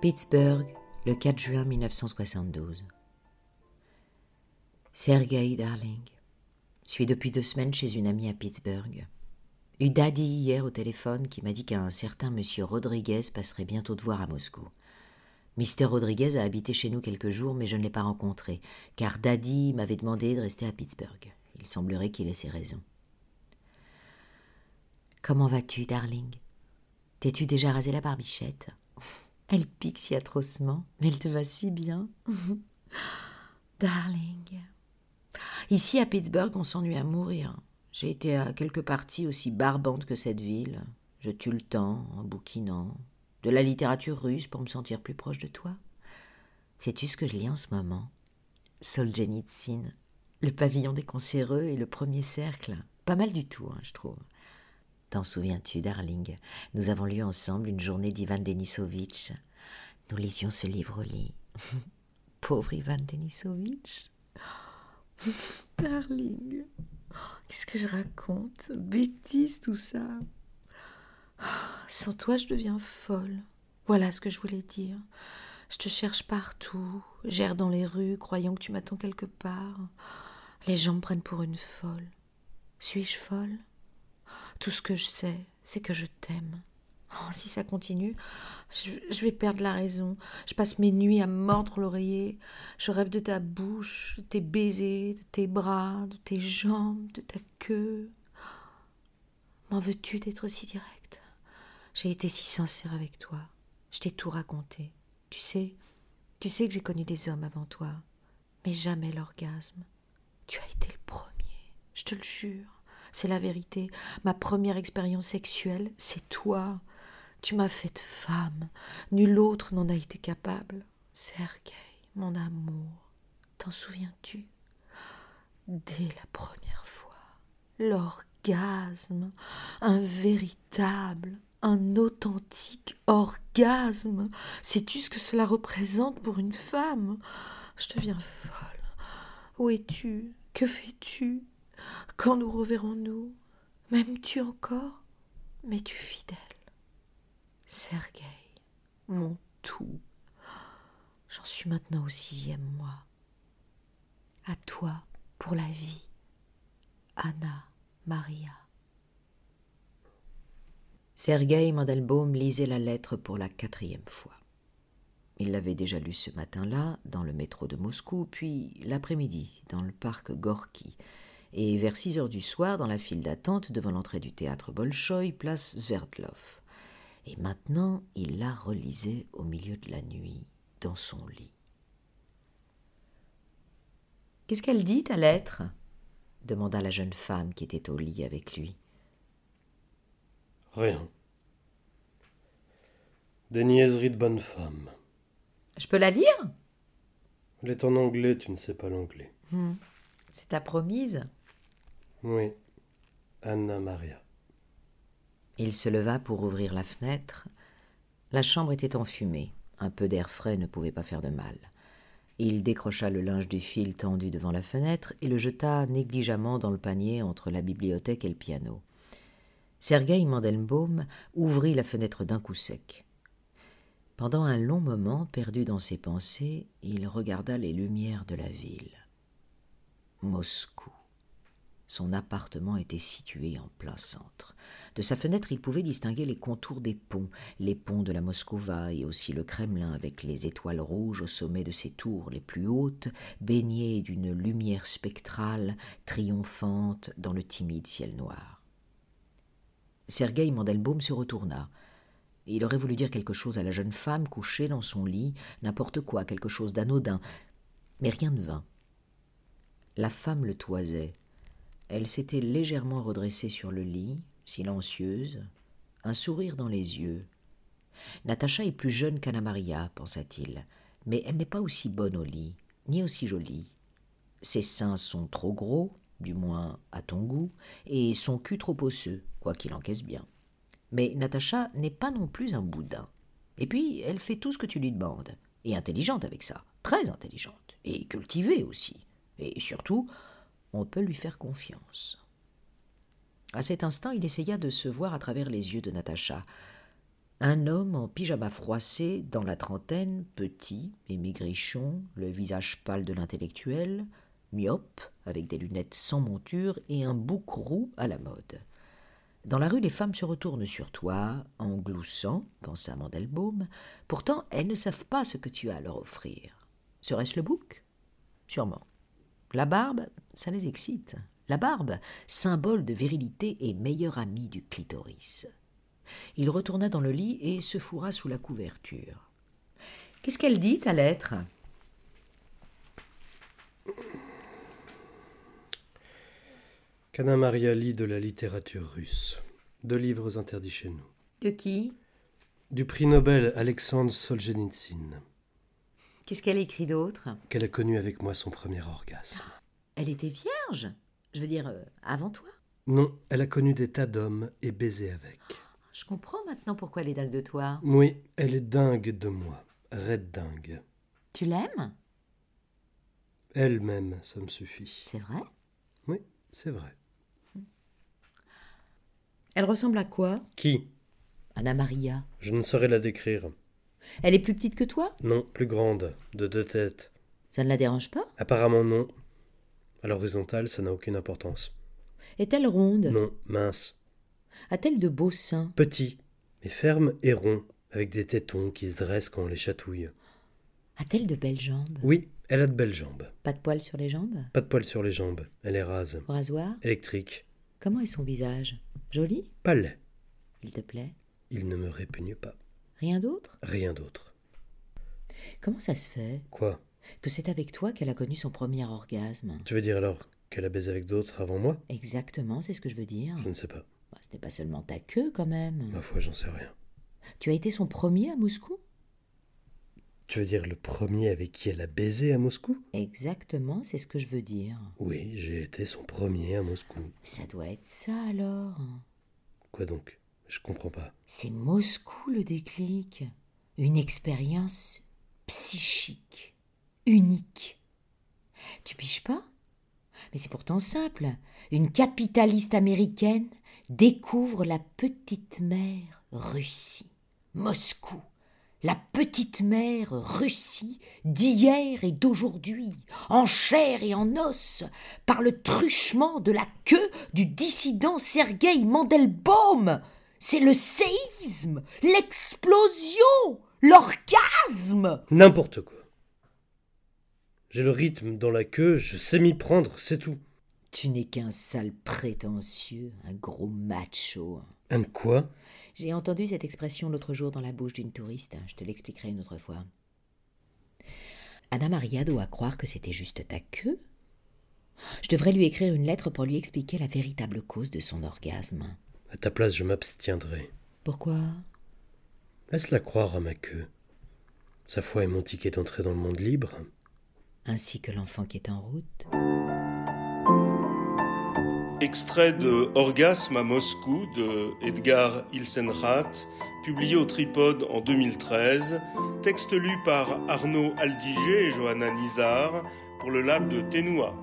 Pittsburgh, le 4 juin 1972. Sergei Darling. Suis depuis deux semaines chez une amie à Pittsburgh. Eu Daddy hier au téléphone qui m'a dit qu'un certain monsieur Rodriguez passerait bientôt te voir à Moscou. Mister Rodriguez a habité chez nous quelques jours, mais je ne l'ai pas rencontré, car Daddy m'avait demandé de rester à Pittsburgh. Il semblerait qu'il ait ses raisons. Comment vas-tu, darling? T'es-tu déjà rasé la barbichette? Elle pique si atrocement, mais elle te va si bien. darling. Ici à Pittsburgh, on s'ennuie à mourir. J'ai été à quelques parties aussi barbantes que cette ville. Je tue le temps en bouquinant. De la littérature russe pour me sentir plus proche de toi. Sais-tu ce que je lis en ce moment? Solzhenitsyn, le pavillon des concéreux et le premier cercle. Pas mal du tout, hein, je trouve. T'en souviens-tu, darling? Nous avons lu ensemble une journée d'Ivan Denisovitch. Nous lisions ce livre au lit. Pauvre Ivan Denisovitch. darling. Qu'est-ce que je raconte? Bêtise tout ça. Sans toi, je deviens folle. Voilà ce que je voulais dire. Je te cherche partout, j'erre dans les rues, croyant que tu m'attends quelque part. Les gens me prennent pour une folle. Suis-je folle? Tout ce que je sais, c'est que je t'aime. Oh, si ça continue, je, vais perdre la raison. Je passe mes nuits à mordre l'oreiller. Je rêve de ta bouche, de tes baisers, de tes bras, de tes jambes, de ta queue. M'en veux-tu d'être si direct? J'ai été si sincère avec toi. Je t'ai tout raconté. Tu sais, tu sais que j'ai connu des hommes avant toi, mais jamais l'orgasme. Tu as été le premier, je te le jure. C'est la vérité. Ma première expérience sexuelle, c'est toi. Tu m'as faite femme. Nul autre n'en a été capable. Sergueï, mon amour, t'en souviens-tu? Dès la première fois, l'orgasme, un véritable, un authentique orgasme. Sais-tu ce que cela représente pour une femme? Je deviens folle. Où es-tu? Que fais-tu? Quand nous reverrons-nous M'aimes-tu encore M'es-tu fidèle Sergueï, mon tout. J'en suis maintenant au sixième mois. À toi pour la vie. Anna Maria. Sergueï Mandelbaum lisait la lettre pour la quatrième fois. Il l'avait déjà lue ce matin-là, dans le métro de Moscou, puis l'après-midi, dans le parc Gorky, et vers six heures du soir, dans la file d'attente devant l'entrée du théâtre Bolchoï, place Sverdlov et maintenant il la relisait au milieu de la nuit, dans son lit. Qu'est-ce qu'elle dit, ta lettre? demanda la jeune femme qui était au lit avec lui. Rien. Des niaiseries de bonne femme. Je peux la lire? Elle est en anglais, tu ne sais pas l'anglais. Hmm. C'est ta promise? Oui. Anna Maria. Il se leva pour ouvrir la fenêtre. La chambre était enfumée. Un peu d'air frais ne pouvait pas faire de mal. Il décrocha le linge du fil tendu devant la fenêtre et le jeta négligemment dans le panier entre la bibliothèque et le piano. Sergueï Mandelbaum ouvrit la fenêtre d'un coup sec. Pendant un long moment, perdu dans ses pensées, il regarda les lumières de la ville. Moscou. Son appartement était situé en plein centre. De sa fenêtre, il pouvait distinguer les contours des ponts, les ponts de la Moscova et aussi le Kremlin avec les étoiles rouges au sommet de ses tours les plus hautes, baignées d'une lumière spectrale, triomphante dans le timide ciel noir. Sergueï Mandelbaum se retourna. Il aurait voulu dire quelque chose à la jeune femme couchée dans son lit, n'importe quoi, quelque chose d'anodin, mais rien ne vint. La femme le toisait, elle s'était légèrement redressée sur le lit, silencieuse, un sourire dans les yeux. Natacha est plus jeune qu'Anna Maria, pensa-t-il, mais elle n'est pas aussi bonne au lit, ni aussi jolie. Ses seins sont trop gros, du moins à ton goût, et son cul trop osseux, quoiqu'il encaisse bien. Mais Natacha n'est pas non plus un boudin. Et puis, elle fait tout ce que tu lui demandes, et intelligente avec ça, très intelligente, et cultivée aussi, et surtout, on peut lui faire confiance. À cet instant, il essaya de se voir à travers les yeux de Natacha. Un homme en pyjama froissé, dans la trentaine, petit et maigrichon, le visage pâle de l'intellectuel, myope, avec des lunettes sans monture et un bouc roux à la mode. Dans la rue, les femmes se retournent sur toi, en gloussant, pensa Mandelbaum. Pourtant, elles ne savent pas ce que tu as à leur offrir. Serait-ce le bouc? Sûrement. La barbe, ça les excite. La barbe, symbole de virilité et meilleur ami du clitoris. Il retourna dans le lit et se fourra sous la couverture. Qu'est-ce qu'elle dit, ta lettre? Cana Maria lit de la littérature russe. Deux livres interdits chez nous. De qui? Du prix Nobel Alexandre Solzhenitsyn, Qu'est-ce qu'elle écrit d'autre? Qu'elle a connu avec moi son premier orgasme. Elle était vierge? Je veux dire, euh, avant toi? Non, elle a connu des tas d'hommes et baisé avec. Je comprends maintenant pourquoi elle est dingue de toi. Oui, elle est dingue de moi. Raide dingue. Tu l'aimes? Elle-même, ça me suffit. C'est vrai? Oui, c'est vrai. Elle ressemble à quoi? Qui? Anna Maria. Je ne saurais la décrire. Elle est plus petite que toi? Non, plus grande, de deux têtes. Ça ne la dérange pas? Apparemment non. À l'horizontale, ça n'a aucune importance. Est-elle ronde? Non, mince. A-t-elle de beaux seins? Petit, mais ferme et rond, avec des tétons qui se dressent quand on les chatouille. A-t-elle de belles jambes? Oui, elle a de belles jambes. Pas de poils sur les jambes? Pas de poils sur les jambes. Elle est rase. Rasoir? Électrique. Comment est son visage? Joli? Laid. Il te plaît? Il ne me répugne pas. Rien d'autre? Rien d'autre. Comment ça se fait? Quoi? Que c'est avec toi qu'elle a connu son premier orgasme Tu veux dire alors qu'elle a baisé avec d'autres avant moi? Exactement, c'est ce que je veux dire. Je ne sais pas. Bah, Ce n'est pas seulement ta queue quand même. Ma foi, j'en sais rien. Tu as été son premier à Moscou? Tu veux dire le premier avec qui elle a baisé à Moscou? Exactement, c'est ce que je veux dire. Oui, j'ai été son premier à Moscou. Ça doit être ça alors. Quoi donc? Je comprends pas. C'est Moscou le déclic. Une expérience psychique, unique. Tu piges pas? Mais c'est pourtant simple. Une capitaliste américaine découvre la petite mer Russie. Moscou. La petite mère Russie d'hier et d'aujourd'hui, en chair et en os, par le truchement de la queue du dissident Sergueï Mandelbaum. C'est le séisme, l'explosion, l'orgasme. N'importe quoi. J'ai le rythme dans la queue, je sais m'y prendre, c'est tout. Tu n'es qu'un sale prétentieux, un gros macho. Un quoi? J'ai entendu cette expression l'autre jour dans la bouche d'une touriste, je te l'expliquerai une autre fois. Anna Maria doit croire que c'était juste ta queue? Je devrais lui écrire une lettre pour lui expliquer la véritable cause de son orgasme. À ta place, je m'abstiendrai. Pourquoi? Laisse-la croire à ma queue. Sa foi est mon ticket d'entrée dans le monde libre. Ainsi que l'enfant qui est en route. Extrait de Orgasme à Moscou de Edgar Ilsenrath, publié au Tripode en 2013, texte lu par Arnaud Aldiger et Johanna Nizar pour le lab de Ténoua.